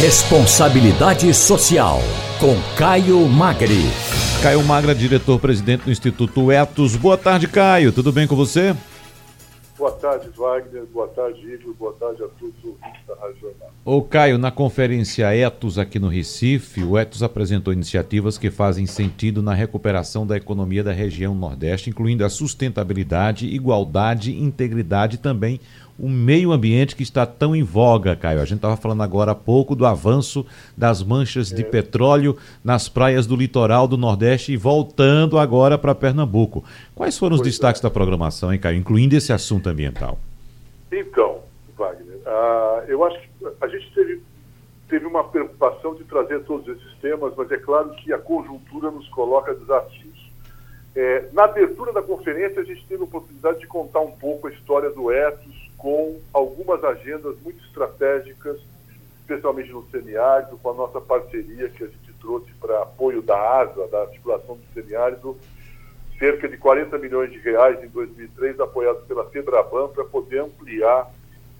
Responsabilidade Social, com Caio Magri. Caio Magra, diretor-presidente do Instituto Etos. Boa tarde, Caio. Tudo bem com você? Boa tarde, Wagner. Boa tarde, Igor. Boa tarde a todos os ouvintes da Rádio Jornal. Ô, Caio, na conferência Etos aqui no Recife, o Etos apresentou iniciativas que fazem sentido na recuperação da economia da região Nordeste, incluindo a sustentabilidade, igualdade, integridade e também o meio ambiente que está tão em voga, Caio. A gente estava falando agora há pouco do avanço das manchas é. de petróleo nas praias do litoral do Nordeste e voltando agora para Pernambuco. Quais foram os pois destaques é. da programação, hein, Caio, incluindo esse assunto ambiental? Então, Wagner, uh, eu acho que a gente teve, teve uma preocupação de trazer todos esses temas, mas é claro que a conjuntura nos coloca desafios. É, na abertura da conferência, a gente teve a oportunidade de contar um pouco a história do Etos, com algumas agendas muito estratégicas, especialmente no semiárido, com a nossa parceria que a gente trouxe para apoio da ASA, da articulação do semiárido, cerca de 40 milhões de reais em 2003, apoiados pela Febraban, para poder ampliar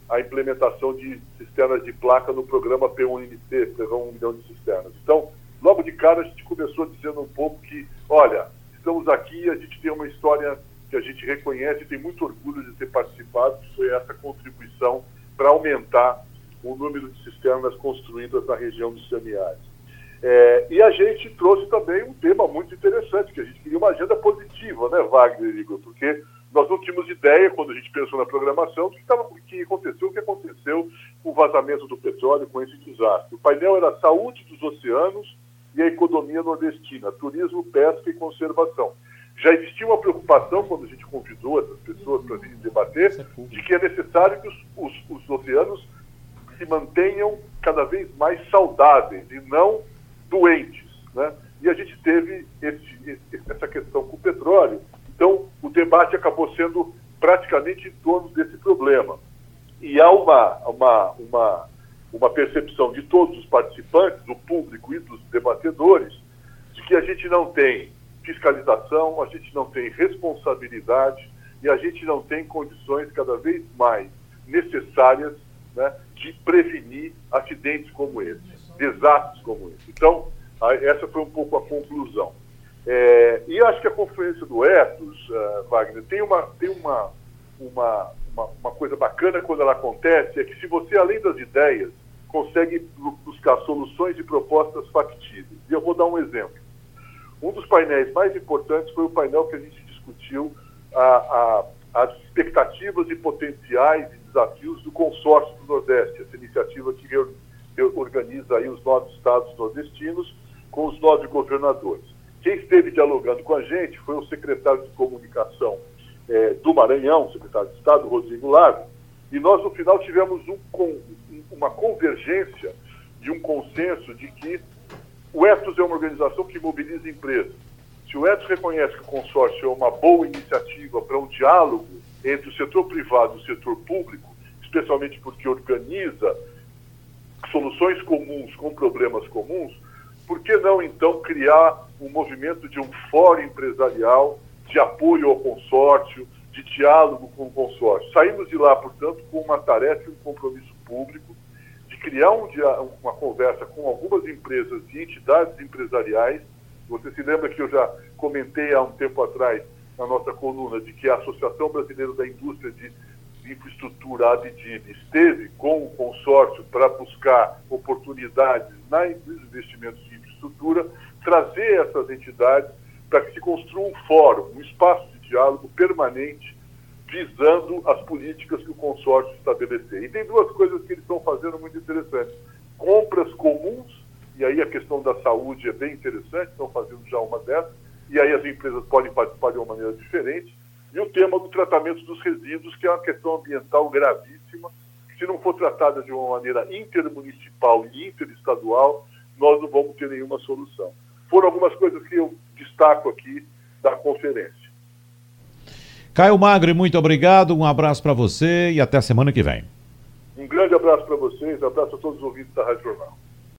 a implementação de cisternas de placa no programa P1MC, P1 um milhão de cisternas. Então, logo de cara, a gente começou dizendo um pouco que, olha, estamos aqui, a gente tem uma história que a gente reconhece e tem muito orgulho de ter participado, que foi essa contribuição para aumentar o número de cisternas construídas na região do semiárido. É, e a gente trouxe também um tema muito interessante, que a gente queria uma agenda positiva, né, Wagner e Igor? Porque nós não tínhamos ideia, quando a gente pensou na programação, do que, tava, que aconteceu, o que aconteceu com o vazamento do petróleo, com esse desastre. O painel era a saúde dos oceanos e a economia nordestina, turismo, pesca e conservação já existia uma preocupação quando a gente convidou essas pessoas para virem debater, é de que é necessário que os, os, os, oceanos se mantenham cada vez mais saudáveis e não doentes. Né? E a gente teve esse, essa questão com o petróleo. Então, o debate acabou sendo praticamente em torno desse problema. E há uma, uma, uma, uma percepção de todos os participantes, do público e dos debatedores, de que a gente não tem fiscalização, a gente não tem responsabilidade e a gente não tem condições cada vez mais necessárias né, de prevenir acidentes como esse, desastres como esse. Então, a, essa foi um pouco a conclusão. É, e acho que a conferência do Etos, uh, Wagner, tem, uma, tem uma, uma, uma, uma coisa bacana quando ela acontece, é que se você, além das ideias, consegue buscar soluções e propostas factíveis. E eu vou dar um exemplo. Um dos painéis mais importantes foi o painel que a gente discutiu a, a, as expectativas e potenciais e desafios do consórcio do Nordeste, essa iniciativa que organiza aí os nove estados nordestinos com os nove governadores. Quem esteve dialogando com a gente foi o secretário de comunicação é, do Maranhão, secretário de Estado, Rodrigo Lave, e nós no final tivemos um, uma convergência de um consenso de que o Etos é uma organização que mobiliza empresas. Se o Etos reconhece que o consórcio é uma boa iniciativa para um diálogo entre o setor privado e o setor público, especialmente porque organiza soluções comuns com problemas comuns, por que não então criar um movimento de um fórum empresarial de apoio ao consórcio, de diálogo com o consórcio? Saímos de lá, portanto, com uma tarefa e um compromisso público criar um uma conversa com algumas empresas e entidades empresariais. Você se lembra que eu já comentei há um tempo atrás na nossa coluna de que a Associação Brasileira da Indústria de Infraestrutura, ABDIB, esteve com o consórcio para buscar oportunidades nos investimentos de infraestrutura, trazer essas entidades para que se construa um fórum, um espaço de diálogo permanente visando as políticas que o consórcio estabelecer. E tem duas coisas que eles estão fazendo muito interessantes. Compras comuns, e aí a questão da saúde é bem interessante, estão fazendo já uma dessas, e aí as empresas podem participar de uma maneira diferente. E o tema do tratamento dos resíduos, que é uma questão ambiental gravíssima, se não for tratada de uma maneira intermunicipal e interestadual, nós não vamos ter nenhuma solução. Foram algumas coisas que eu destaco aqui da conferência. Caio Magre, muito obrigado, um abraço para você e até a semana que vem. Um grande abraço para vocês, abraço a todos os ouvintes da Rádio Jornal.